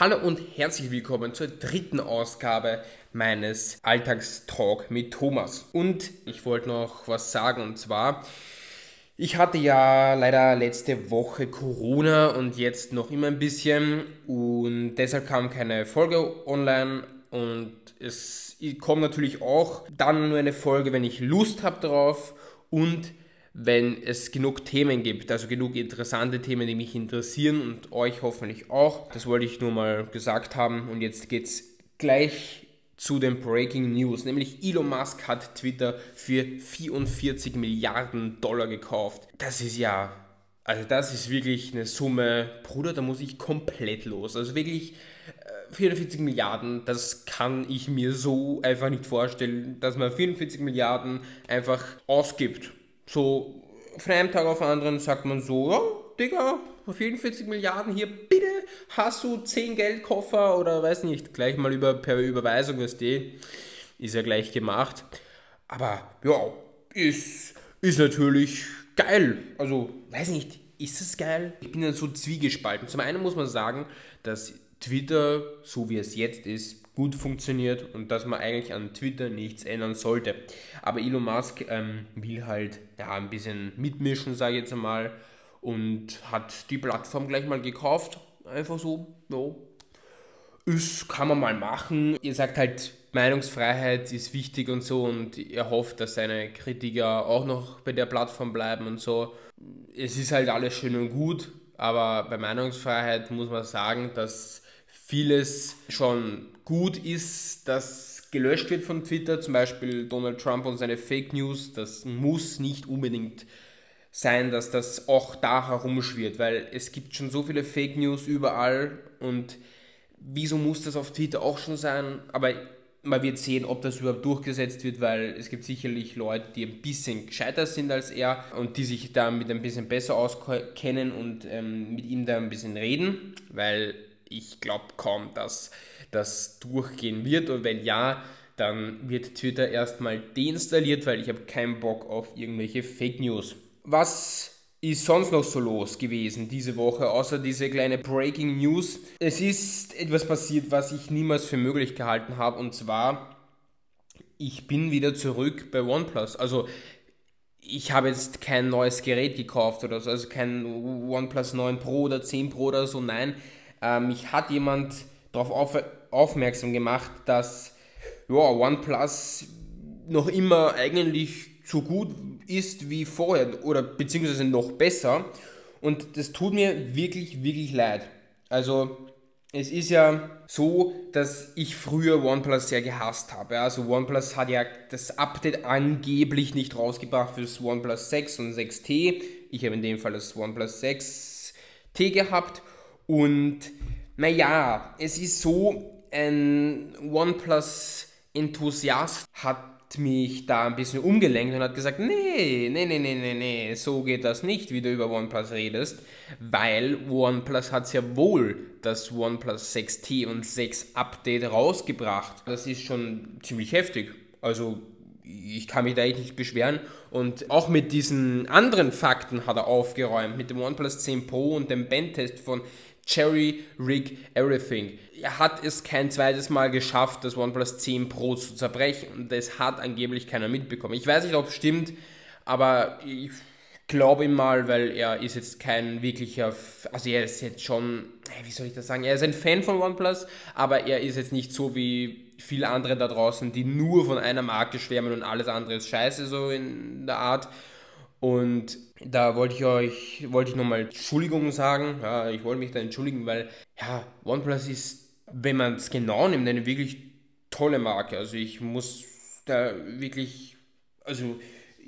Hallo und herzlich willkommen zur dritten Ausgabe meines Alltagstalk mit Thomas. Und ich wollte noch was sagen und zwar, ich hatte ja leider letzte Woche Corona und jetzt noch immer ein bisschen und deshalb kam keine Folge online und es kommt natürlich auch dann nur eine Folge, wenn ich Lust habe drauf und wenn es genug Themen gibt, also genug interessante Themen, die mich interessieren und euch hoffentlich auch. Das wollte ich nur mal gesagt haben und jetzt geht es gleich zu den Breaking News, nämlich Elon Musk hat Twitter für 44 Milliarden Dollar gekauft. Das ist ja, also das ist wirklich eine Summe, Bruder, da muss ich komplett los. Also wirklich 44 äh, Milliarden, das kann ich mir so einfach nicht vorstellen, dass man 44 Milliarden einfach ausgibt so von einem Tag auf den anderen sagt man so, ja, Digga, 44 Milliarden hier, bitte hast du 10 Geldkoffer oder weiß nicht, gleich mal über, per Überweisung, was die, ist ja gleich gemacht. Aber ja, ist, ist natürlich geil. Also, weiß nicht, ist es geil? Ich bin dann so zwiegespalten. Zum einen muss man sagen, dass Twitter, so wie es jetzt ist, gut funktioniert und dass man eigentlich an Twitter nichts ändern sollte. Aber Elon Musk ähm, will halt ja, ein bisschen mitmischen, sage ich jetzt einmal, und hat die Plattform gleich mal gekauft. Einfach so, ja. Ist, kann man mal machen. Ihr sagt halt, Meinungsfreiheit ist wichtig und so und er hofft, dass seine Kritiker auch noch bei der Plattform bleiben und so. Es ist halt alles schön und gut, aber bei Meinungsfreiheit muss man sagen, dass vieles schon gut ist, dass gelöscht wird von Twitter, zum Beispiel Donald Trump und seine Fake News. Das muss nicht unbedingt sein, dass das auch da herumschwirrt, weil es gibt schon so viele Fake News überall und wieso muss das auf Twitter auch schon sein? Aber man wird sehen, ob das überhaupt durchgesetzt wird, weil es gibt sicherlich Leute, die ein bisschen gescheiter sind als er und die sich damit ein bisschen besser auskennen und ähm, mit ihm da ein bisschen reden, weil ich glaube kaum, dass das durchgehen wird. Und wenn ja, dann wird Twitter erstmal deinstalliert, weil ich habe keinen Bock auf irgendwelche Fake News. Was ist sonst noch so los gewesen diese Woche, außer diese kleine Breaking News? Es ist etwas passiert, was ich niemals für möglich gehalten habe, und zwar, ich bin wieder zurück bei OnePlus. Also, ich habe jetzt kein neues Gerät gekauft oder so, also kein OnePlus 9 Pro oder 10 Pro oder so, nein. Äh, mich hat jemand darauf auf, aufmerksam gemacht, dass ja, OnePlus noch immer eigentlich so gut ist wie vorher oder beziehungsweise noch besser. Und das tut mir wirklich, wirklich leid. Also es ist ja so, dass ich früher OnePlus sehr gehasst habe. Also OnePlus hat ja das Update angeblich nicht rausgebracht für das OnePlus 6 und 6T. Ich habe in dem Fall das OnePlus 6T gehabt und naja, es ist so, ein OnePlus-Enthusiast hat mich da ein bisschen umgelenkt und hat gesagt, nee, nee, nee, nee, nee, nee, so geht das nicht, wie du über OnePlus redest, weil OnePlus hat ja wohl das OnePlus 6T und 6 Update rausgebracht. Das ist schon ziemlich heftig. Also ich kann mich da echt nicht beschweren. Und auch mit diesen anderen Fakten hat er aufgeräumt, mit dem OnePlus 10 Pro und dem Bandtest von Cherry Rig Everything. Er hat es kein zweites Mal geschafft, das OnePlus 10 Pro zu zerbrechen und das hat angeblich keiner mitbekommen. Ich weiß nicht, ob es stimmt, aber ich glaube ihm mal, weil er ist jetzt kein wirklicher, also er ist jetzt schon, wie soll ich das sagen, er ist ein Fan von OnePlus, aber er ist jetzt nicht so wie viele andere da draußen, die nur von einer Marke schwärmen und alles andere ist scheiße, so in der Art. Und da wollte ich euch, wollte ich nochmal Entschuldigung sagen. Ja, ich wollte mich da entschuldigen, weil ja, OnePlus ist, wenn man es genau nimmt, eine wirklich tolle Marke. Also ich muss da wirklich, also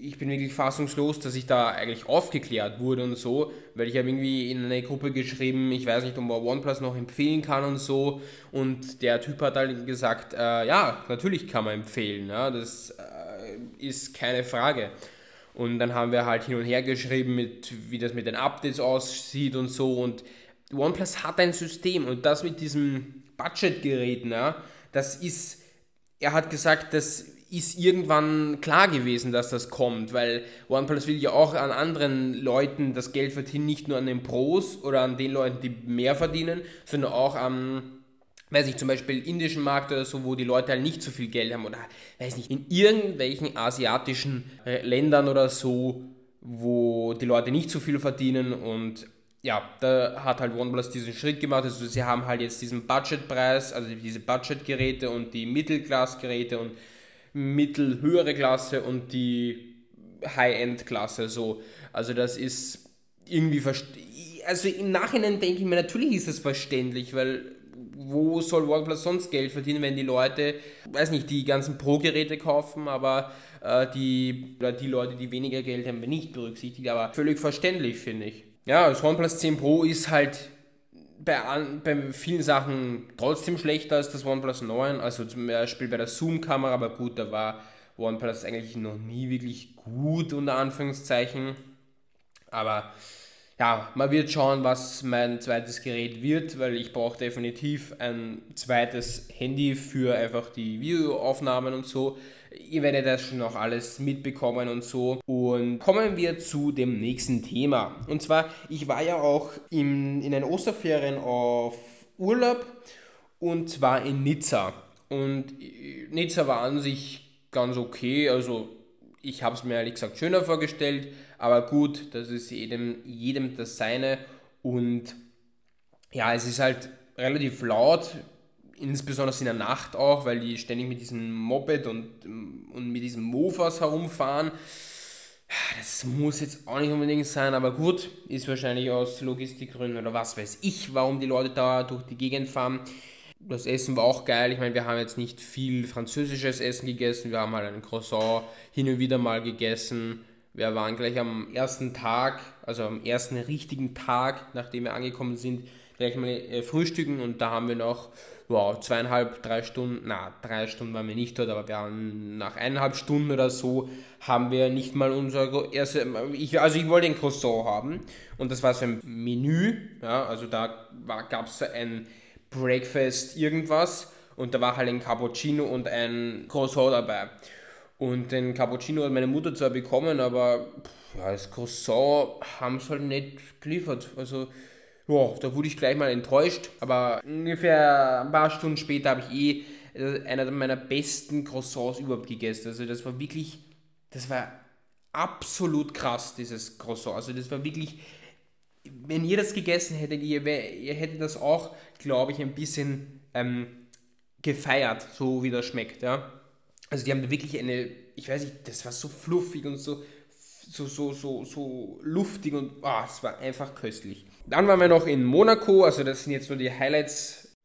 ich bin wirklich fassungslos, dass ich da eigentlich aufgeklärt wurde und so, weil ich habe irgendwie in eine Gruppe geschrieben, ich weiß nicht, ob man OnePlus noch empfehlen kann und so. Und der Typ hat halt gesagt, äh, ja, natürlich kann man empfehlen, ja, das äh, ist keine Frage. Und dann haben wir halt hin und her geschrieben, mit, wie das mit den Updates aussieht und so. Und OnePlus hat ein System und das mit diesem Budgetgerät, ja, das ist, er hat gesagt, das ist irgendwann klar gewesen, dass das kommt, weil OnePlus will ja auch an anderen Leuten das Geld verdienen, nicht nur an den Pros oder an den Leuten, die mehr verdienen, sondern auch an weiß nicht, zum Beispiel indischen Markt oder so, wo die Leute halt nicht so viel Geld haben oder weiß nicht, in irgendwelchen asiatischen äh, Ländern oder so, wo die Leute nicht so viel verdienen und ja, da hat halt OnePlus diesen Schritt gemacht. Also sie haben halt jetzt diesen Budgetpreis, also diese Budgetgeräte und die Mittelklassgeräte und mittelhöhere Klasse und die High-End-Klasse so. Also das ist irgendwie also im Nachhinein denke ich mir, natürlich ist es verständlich, weil wo soll OnePlus sonst Geld verdienen, wenn die Leute, weiß nicht, die ganzen Pro-Geräte kaufen, aber äh, die, die Leute, die weniger Geld haben, nicht berücksichtigt, aber völlig verständlich, finde ich. Ja, das OnePlus 10 Pro ist halt bei, bei vielen Sachen trotzdem schlechter als das OnePlus 9, also zum Beispiel bei der Zoom-Kamera, aber gut, da war OnePlus eigentlich noch nie wirklich gut, unter Anführungszeichen, aber ja, man wird schauen, was mein zweites Gerät wird, weil ich brauche definitiv ein zweites Handy für einfach die Videoaufnahmen und so. Ihr werdet das schon noch alles mitbekommen und so. Und kommen wir zu dem nächsten Thema. Und zwar, ich war ja auch im, in den Osterferien auf Urlaub und zwar in Nizza. Und Nizza war an sich ganz okay, also ich habe es mir ehrlich gesagt schöner vorgestellt, aber gut, das ist jedem, jedem das Seine. Und ja, es ist halt relativ laut, insbesondere in der Nacht auch, weil die ständig mit diesem Moped und, und mit diesen Mofas herumfahren. Das muss jetzt auch nicht unbedingt sein, aber gut, ist wahrscheinlich aus Logistikgründen oder was weiß ich, warum die Leute da durch die Gegend fahren. Das Essen war auch geil. Ich meine, wir haben jetzt nicht viel französisches Essen gegessen. Wir haben halt einen Croissant hin und wieder mal gegessen. Wir waren gleich am ersten Tag, also am ersten richtigen Tag, nachdem wir angekommen sind, gleich mal äh, frühstücken und da haben wir noch wow, zweieinhalb, drei Stunden, na, drei Stunden waren wir nicht dort, aber wir haben nach eineinhalb Stunden oder so haben wir nicht mal unser erste, ich, also ich wollte ein Croissant haben und das war so ein Menü, ja, also da gab es ein Breakfast irgendwas und da war halt ein Cappuccino und ein Croissant dabei. Und den Cappuccino hat meine Mutter zwar bekommen, aber ja, das Croissant haben sie halt nicht geliefert. Also, ja, da wurde ich gleich mal enttäuscht. Aber ungefähr ein paar Stunden später habe ich eh äh, einer meiner besten Croissants überhaupt gegessen. Also, das war wirklich, das war absolut krass, dieses Croissant. Also, das war wirklich wenn ihr das gegessen hättet, ihr, ihr hättet das auch, glaube ich, ein bisschen ähm, gefeiert, so wie das schmeckt, ja. Also die haben wirklich eine, ich weiß nicht, das war so fluffig und so, so, so, so, so luftig und oh, es war einfach köstlich. Dann waren wir noch in Monaco, also das sind jetzt nur die Highlights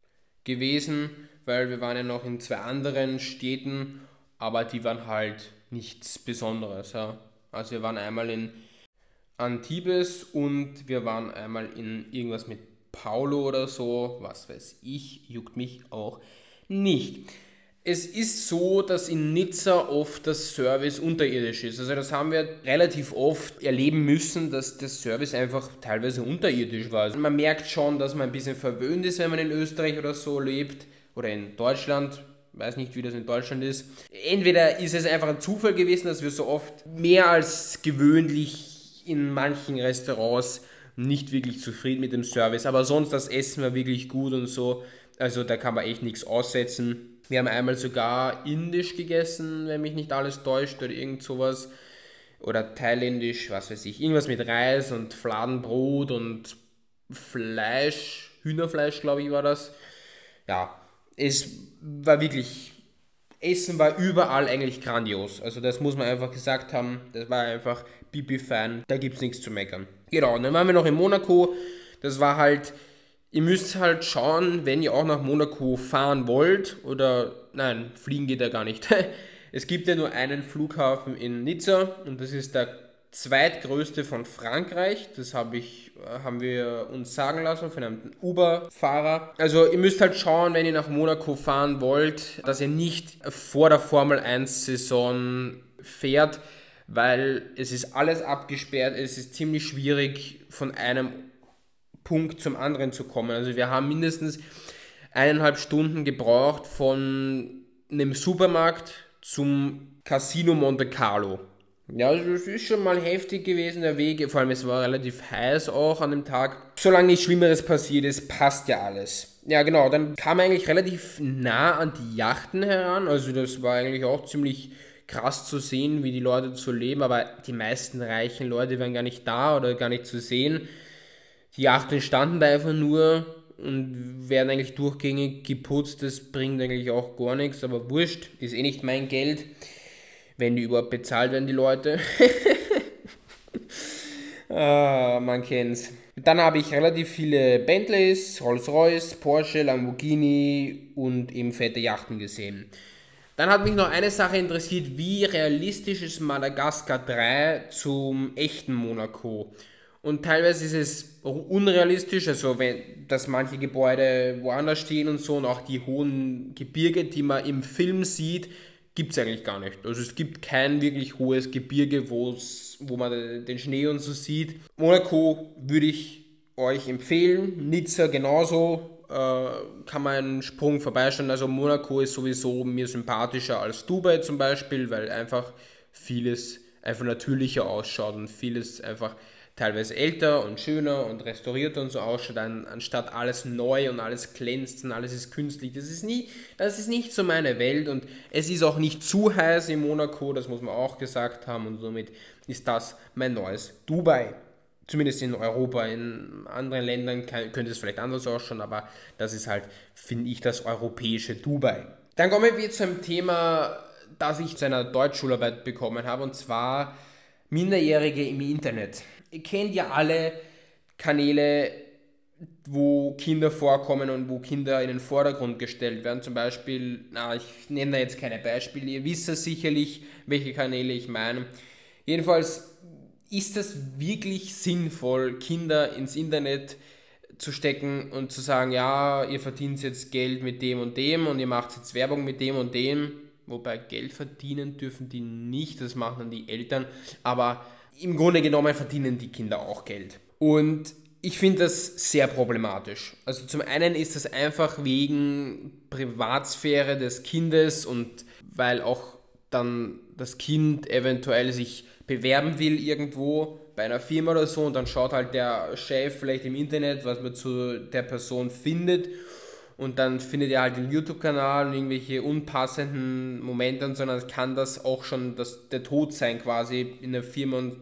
gewesen, weil wir waren ja noch in zwei anderen Städten, aber die waren halt nichts Besonderes, ja. Also wir waren einmal in Antibes und wir waren einmal in irgendwas mit Paulo oder so, was weiß ich, juckt mich auch nicht. Es ist so, dass in Nizza oft das Service unterirdisch ist. Also das haben wir relativ oft erleben müssen, dass der Service einfach teilweise unterirdisch war. Also man merkt schon, dass man ein bisschen verwöhnt ist, wenn man in Österreich oder so lebt oder in Deutschland. Ich weiß nicht, wie das in Deutschland ist. Entweder ist es einfach ein Zufall gewesen, dass wir so oft mehr als gewöhnlich in manchen Restaurants nicht wirklich zufrieden mit dem Service, aber sonst das Essen war wirklich gut und so. Also da kann man echt nichts aussetzen. Wir haben einmal sogar indisch gegessen, wenn mich nicht alles täuscht oder irgend sowas. Oder thailändisch, was weiß ich. Irgendwas mit Reis und Fladenbrot und Fleisch, Hühnerfleisch, glaube ich, war das. Ja, es war wirklich Essen war überall eigentlich grandios. Also das muss man einfach gesagt haben. Das war einfach Bibi-Fan. Da gibt es nichts zu meckern. Genau, und dann waren wir noch in Monaco. Das war halt, ihr müsst halt schauen, wenn ihr auch nach Monaco fahren wollt. Oder, nein, fliegen geht ja gar nicht. Es gibt ja nur einen Flughafen in Nizza und das ist der zweitgrößte von Frankreich. Das habe ich, haben wir uns sagen lassen von einem Uber-Fahrer. Also ihr müsst halt schauen, wenn ihr nach Monaco fahren wollt, dass ihr nicht vor der Formel 1-Saison fährt, weil es ist alles abgesperrt. Es ist ziemlich schwierig von einem Punkt zum anderen zu kommen. Also wir haben mindestens eineinhalb Stunden gebraucht von einem Supermarkt zum Casino Monte Carlo. Ja, also es ist schon mal heftig gewesen, der Weg. Vor allem, es war relativ heiß auch an dem Tag. Solange nichts Schlimmeres passiert ist, passt ja alles. Ja, genau, dann kam eigentlich relativ nah an die Yachten heran. Also, das war eigentlich auch ziemlich krass zu sehen, wie die Leute so leben. Aber die meisten reichen Leute waren gar nicht da oder gar nicht zu sehen. Die Yachten standen da einfach nur und werden eigentlich durchgängig geputzt. Das bringt eigentlich auch gar nichts, aber wurscht, ist eh nicht mein Geld wenn die überhaupt bezahlt werden, die Leute. ah, man kennt's. Dann habe ich relativ viele Bentleys, Rolls-Royce, Porsche, Lamborghini und eben fette Yachten gesehen. Dann hat mich noch eine Sache interessiert, wie realistisch ist Madagaskar 3 zum echten Monaco? Und teilweise ist es unrealistisch, also wenn, dass manche Gebäude woanders stehen und so und auch die hohen Gebirge, die man im Film sieht, gibt es eigentlich gar nicht. Also es gibt kein wirklich hohes Gebirge, wo man den Schnee und so sieht. Monaco würde ich euch empfehlen. Nizza genauso. Äh, kann man einen Sprung vorbeischauen. Also Monaco ist sowieso mir sympathischer als Dubai zum Beispiel, weil einfach vieles einfach natürlicher ausschaut und vieles einfach teilweise älter und schöner und restaurierter und so ausschaut, anstatt alles neu und alles glänzt und alles ist künstlich. Das ist, nie, das ist nicht so meine Welt und es ist auch nicht zu heiß in Monaco, das muss man auch gesagt haben und somit ist das mein neues Dubai. Zumindest in Europa, in anderen Ländern könnte es vielleicht anders ausschauen, aber das ist halt, finde ich, das europäische Dubai. Dann kommen wir zum Thema, das ich zu einer Deutschschularbeit bekommen habe, und zwar Minderjährige im Internet ihr kennt ja alle Kanäle, wo Kinder vorkommen und wo Kinder in den Vordergrund gestellt werden. Zum Beispiel, na, ich nenne da jetzt keine Beispiele, ihr wisst ja sicherlich, welche Kanäle ich meine. Jedenfalls ist das wirklich sinnvoll, Kinder ins Internet zu stecken und zu sagen, ja, ihr verdient jetzt Geld mit dem und dem und ihr macht jetzt Werbung mit dem und dem. Wobei Geld verdienen dürfen die nicht, das machen dann die Eltern. Aber im Grunde genommen verdienen die Kinder auch Geld. Und ich finde das sehr problematisch. Also zum einen ist das einfach wegen Privatsphäre des Kindes und weil auch dann das Kind eventuell sich bewerben will irgendwo bei einer Firma oder so und dann schaut halt der Chef vielleicht im Internet, was man zu der Person findet und dann findet er halt den YouTube-Kanal und irgendwelche unpassenden Momente und so, dann kann das auch schon das, der Tod sein quasi in der Firma und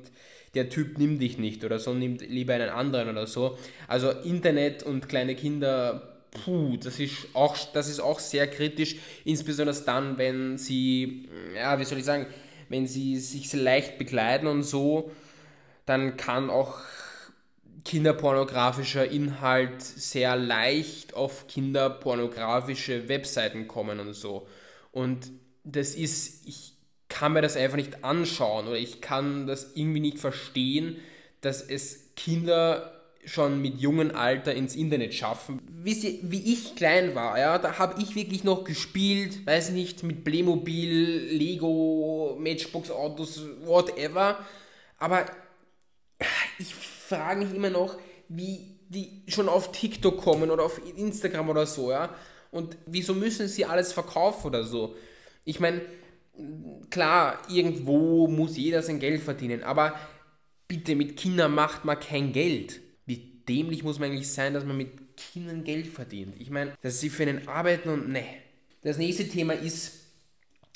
der Typ nimmt dich nicht oder so, nimmt lieber einen anderen oder so. Also Internet und kleine Kinder, puh, das ist auch, das ist auch sehr kritisch, insbesondere dann, wenn sie, ja, wie soll ich sagen, wenn sie sich leicht bekleiden und so, dann kann auch kinderpornografischer Inhalt sehr leicht auf kinderpornografische Webseiten kommen und so. Und das ist, ich kann mir das einfach nicht anschauen oder ich kann das irgendwie nicht verstehen, dass es Kinder schon mit jungem Alter ins Internet schaffen. Wisst ihr, wie ich klein war, ja, da habe ich wirklich noch gespielt, weiß nicht, mit Playmobil, Lego, Matchbox Autos, whatever. Aber ich frage mich immer noch, wie die schon auf TikTok kommen oder auf Instagram oder so, ja. Und wieso müssen sie alles verkaufen oder so? Ich meine, klar, irgendwo muss jeder sein Geld verdienen, aber bitte, mit Kindern macht man kein Geld. Wie dämlich muss man eigentlich sein, dass man mit Kindern Geld verdient? Ich meine, dass sie für einen arbeiten und ne. Das nächste Thema ist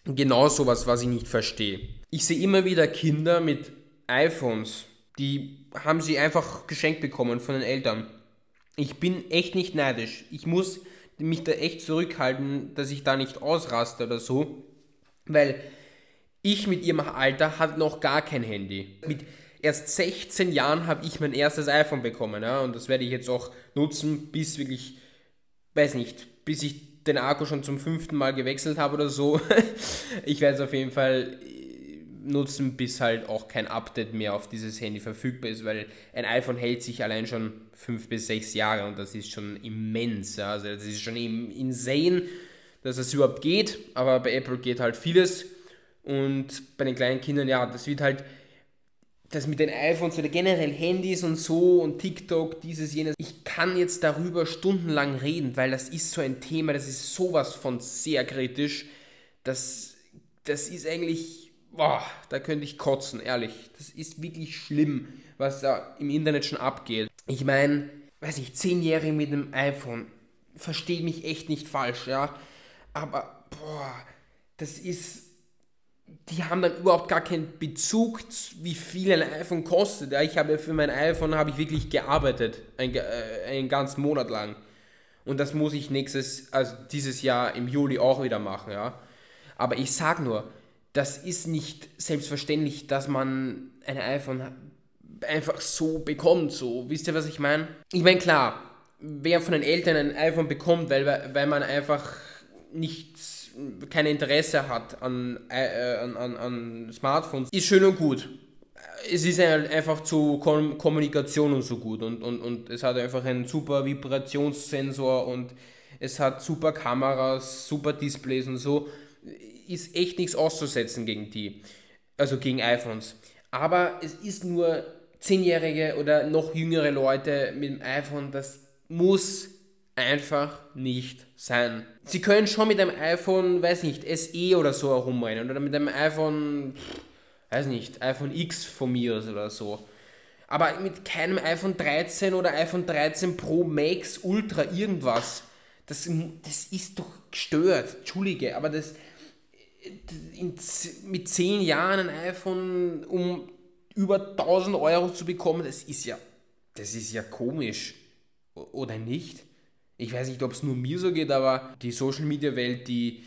genau sowas, was ich nicht verstehe. Ich sehe immer wieder Kinder mit iPhones die haben sie einfach geschenkt bekommen von den Eltern. Ich bin echt nicht neidisch. Ich muss mich da echt zurückhalten, dass ich da nicht ausraste oder so, weil ich mit ihrem Alter hatte noch gar kein Handy. Mit erst 16 Jahren habe ich mein erstes iPhone bekommen, ja, und das werde ich jetzt auch nutzen, bis wirklich, weiß nicht, bis ich den Akku schon zum fünften Mal gewechselt habe oder so. ich werde es auf jeden Fall nutzen, bis halt auch kein Update mehr auf dieses Handy verfügbar ist, weil ein iPhone hält sich allein schon fünf bis sechs Jahre und das ist schon immens. Ja. Also das ist schon insane, dass es überhaupt geht, aber bei Apple geht halt vieles und bei den kleinen Kindern, ja, das wird halt das mit den iPhones oder generell Handys und so und TikTok, dieses, jenes. Ich kann jetzt darüber stundenlang reden, weil das ist so ein Thema, das ist sowas von sehr kritisch. Das, das ist eigentlich boah, da könnte ich kotzen, ehrlich. Das ist wirklich schlimm, was da im Internet schon abgeht. Ich meine, weiß ich, Zehnjährige mit einem iPhone, verstehe mich echt nicht falsch, ja. Aber, boah, das ist die haben dann überhaupt gar keinen Bezug, wie viel ein iPhone kostet. Ja, ich habe für mein iPhone habe ich wirklich gearbeitet, ein, äh, einen ganzen Monat lang. Und das muss ich nächstes, also dieses Jahr im Juli auch wieder machen, ja. Aber ich sag nur, das ist nicht selbstverständlich, dass man ein iPhone einfach so bekommt, so. Wisst ihr, was ich meine? Ich meine, klar, wer von den Eltern ein iPhone bekommt, weil, weil man einfach nichts kein Interesse hat an, äh, an, an, an Smartphones, ist schön und gut. Es ist einfach zur Kom Kommunikation und so gut und, und, und es hat einfach einen super Vibrationssensor und es hat super Kameras, super Displays und so. Ist echt nichts auszusetzen gegen die, also gegen iPhones. Aber es ist nur zehnjährige oder noch jüngere Leute mit dem iPhone, das muss einfach nicht sein. Sie können schon mit einem iPhone, weiß nicht, SE oder so herumrennen oder mit einem iPhone, weiß nicht, iPhone X von mir oder so. Aber mit keinem iPhone 13 oder iPhone 13 Pro Max Ultra irgendwas. Das, das ist doch gestört. Entschuldige, aber das in, mit 10 Jahren ein iPhone um über 1000 Euro zu bekommen, das ist ja, das ist ja komisch. Oder nicht? Ich weiß nicht, ob es nur mir so geht, aber die Social Media Welt, die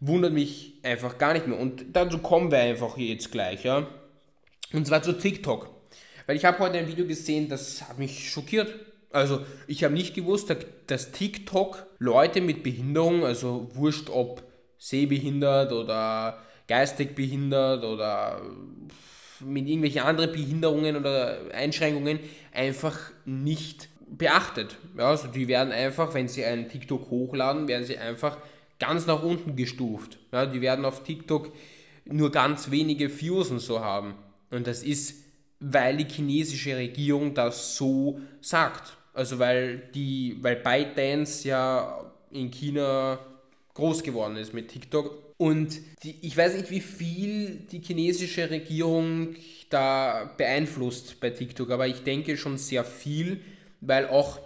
wundert mich einfach gar nicht mehr. Und dazu kommen wir einfach jetzt gleich, ja. Und zwar zu TikTok. Weil ich habe heute ein Video gesehen, das hat mich schockiert. Also ich habe nicht gewusst, dass TikTok Leute mit Behinderung, also wurscht ob sehbehindert oder geistig behindert oder mit irgendwelchen anderen Behinderungen oder Einschränkungen einfach nicht beachtet. Ja, also die werden einfach, wenn sie einen TikTok hochladen, werden sie einfach ganz nach unten gestuft. Ja, die werden auf TikTok nur ganz wenige Views und so haben. Und das ist, weil die chinesische Regierung das so sagt. Also weil die, weil ByteDance ja in China groß geworden ist mit TikTok. Und die, ich weiß nicht, wie viel die chinesische Regierung da beeinflusst bei TikTok, aber ich denke schon sehr viel, weil auch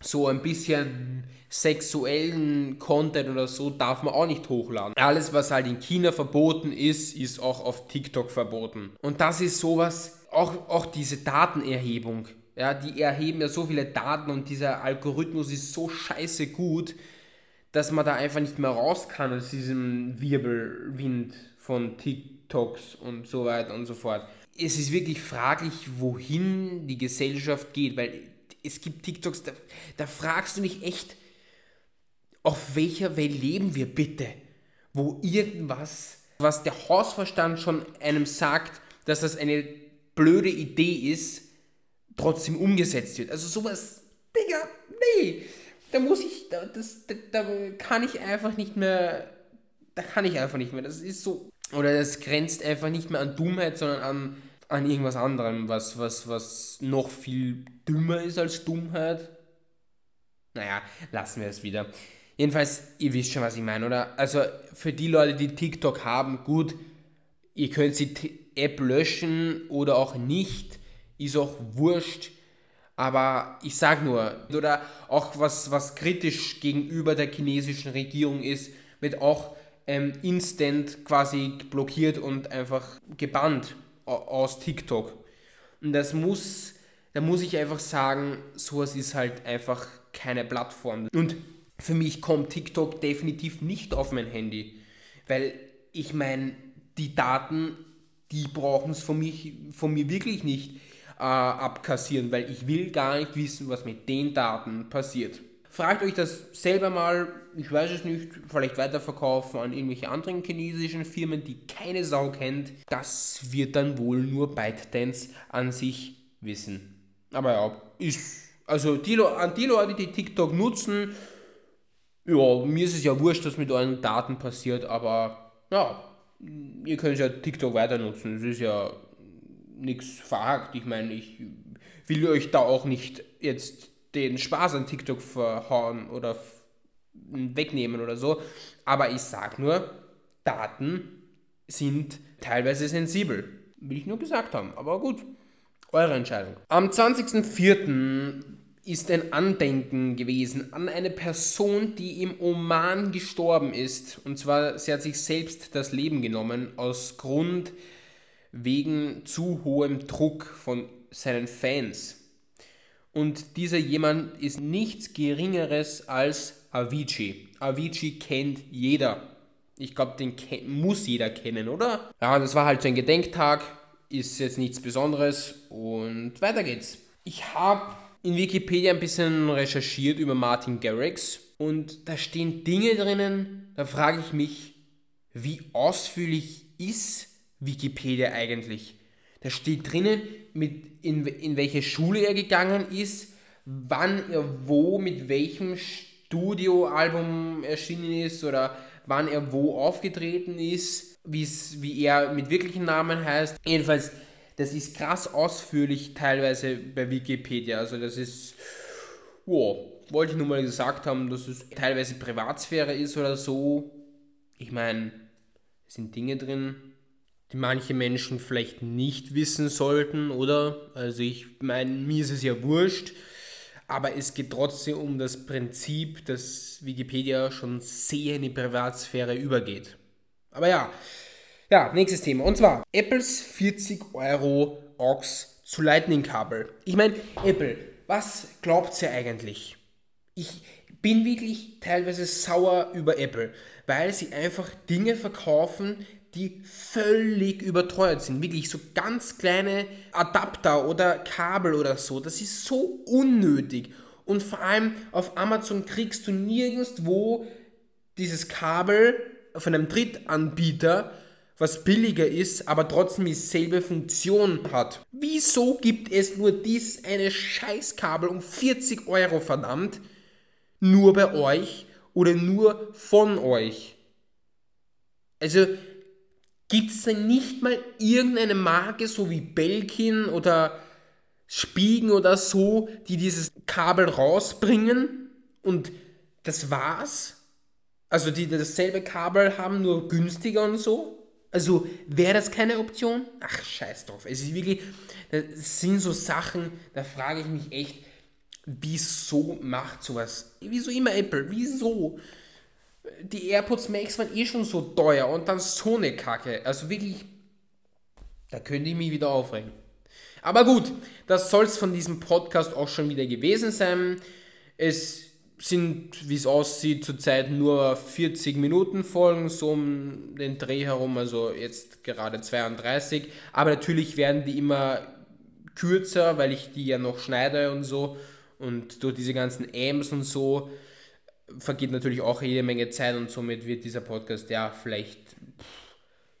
so ein bisschen sexuellen Content oder so darf man auch nicht hochladen. Alles, was halt in China verboten ist, ist auch auf TikTok verboten. Und das ist sowas, auch, auch diese Datenerhebung. Ja, die erheben ja so viele Daten und dieser Algorithmus ist so scheiße gut, dass man da einfach nicht mehr raus kann aus diesem Wirbelwind von TikToks und so weiter und so fort. Es ist wirklich fraglich, wohin die Gesellschaft geht, weil es gibt TikToks, da, da fragst du dich echt, auf welcher Welt leben wir bitte? Wo irgendwas, was der Hausverstand schon einem sagt, dass das eine blöde Idee ist, trotzdem umgesetzt wird. Also sowas, Digga, nee. Da muss ich, da, das, da, da kann ich einfach nicht mehr, da kann ich einfach nicht mehr. Das ist so, oder das grenzt einfach nicht mehr an Dummheit, sondern an an irgendwas anderem, was, was, was noch viel dümmer ist als Dummheit. Naja, lassen wir es wieder. Jedenfalls, ihr wisst schon, was ich meine, oder? Also für die Leute, die TikTok haben, gut, ihr könnt die App löschen oder auch nicht, ist auch wurscht. Aber ich sag nur, oder auch was, was kritisch gegenüber der chinesischen Regierung ist, wird auch ähm, instant quasi blockiert und einfach gebannt aus TikTok. Und das muss, da muss ich einfach sagen, sowas ist halt einfach keine Plattform. Und für mich kommt TikTok definitiv nicht auf mein Handy, weil ich meine, die Daten, die brauchen es von, von mir wirklich nicht äh, abkassieren, weil ich will gar nicht wissen, was mit den Daten passiert. Fragt euch das selber mal, ich weiß es nicht, vielleicht weiterverkaufen an irgendwelche anderen chinesischen Firmen, die keine Sau kennt. Das wird dann wohl nur ByteDance an sich wissen. Aber ja, ist, also die, an die Leute, die TikTok nutzen, ja, mir ist es ja wurscht, was mit euren Daten passiert, aber ja, ihr könnt ja TikTok weiter nutzen. Es ist ja nichts verhakt. Ich meine, ich will euch da auch nicht jetzt den Spaß an TikTok verhauen oder wegnehmen oder so. Aber ich sag nur, Daten sind teilweise sensibel. Will ich nur gesagt haben, aber gut. Eure Entscheidung. Am 20.04. ist ein Andenken gewesen an eine Person, die im Oman gestorben ist. Und zwar, sie hat sich selbst das Leben genommen aus Grund wegen zu hohem Druck von seinen Fans. Und dieser jemand ist nichts Geringeres als Avicii. Avicii kennt jeder. Ich glaube, den muss jeder kennen, oder? Ja, das war halt so ein Gedenktag, ist jetzt nichts Besonderes und weiter geht's. Ich habe in Wikipedia ein bisschen recherchiert über Martin Garrix und da stehen Dinge drinnen, da frage ich mich, wie ausführlich ist Wikipedia eigentlich? Da steht drinnen, mit in, in welche Schule er gegangen ist, wann er wo, mit welchem Studioalbum erschienen ist oder wann er wo aufgetreten ist, wie er mit wirklichen Namen heißt. Jedenfalls, das ist krass ausführlich teilweise bei Wikipedia. Also das ist, wow, wollte ich nur mal gesagt haben, dass es teilweise Privatsphäre ist oder so. Ich meine, es sind Dinge drin, die manche Menschen vielleicht nicht wissen sollten, oder? Also ich meine, mir ist es ja wurscht, aber es geht trotzdem um das Prinzip, dass Wikipedia schon sehr in die Privatsphäre übergeht. Aber ja, ja, nächstes Thema. Und zwar Apples 40 Euro AUX zu Lightning-Kabel. Ich meine, Apple, was glaubt ihr eigentlich? Ich bin wirklich teilweise sauer über Apple, weil sie einfach Dinge verkaufen, die völlig überteuert sind. Wirklich so ganz kleine Adapter oder Kabel oder so. Das ist so unnötig. Und vor allem auf Amazon kriegst du nirgendwo dieses Kabel von einem Drittanbieter, was billiger ist, aber trotzdem dieselbe Funktion hat. Wieso gibt es nur dieses eine Scheißkabel um 40 Euro verdammt? Nur bei euch oder nur von euch? Also Gibt es denn nicht mal irgendeine Marke, so wie Belkin oder Spiegen oder so, die dieses Kabel rausbringen und das war's? Also die dasselbe Kabel haben, nur günstiger und so? Also wäre das keine Option? Ach, scheiß drauf. Es ist wirklich, das sind so Sachen, da frage ich mich echt, wieso macht sowas? Wieso immer Apple? Wieso? Die AirPods Max waren eh schon so teuer und dann so eine Kacke. Also wirklich, da könnte ich mich wieder aufregen. Aber gut, das soll es von diesem Podcast auch schon wieder gewesen sein. Es sind, wie es aussieht, zurzeit nur 40 Minuten Folgen, so um den Dreh herum, also jetzt gerade 32. Aber natürlich werden die immer kürzer, weil ich die ja noch schneide und so. Und durch diese ganzen Amps und so vergeht natürlich auch jede Menge Zeit und somit wird dieser Podcast ja vielleicht,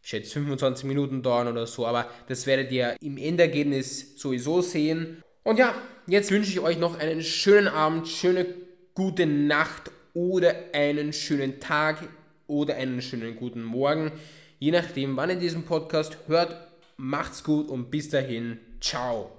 ich schätze, 25 Minuten dauern oder so, aber das werdet ihr im Endergebnis sowieso sehen. Und ja, jetzt wünsche ich euch noch einen schönen Abend, schöne gute Nacht oder einen schönen Tag oder einen schönen guten Morgen. Je nachdem, wann ihr diesen Podcast hört, macht's gut und bis dahin, ciao.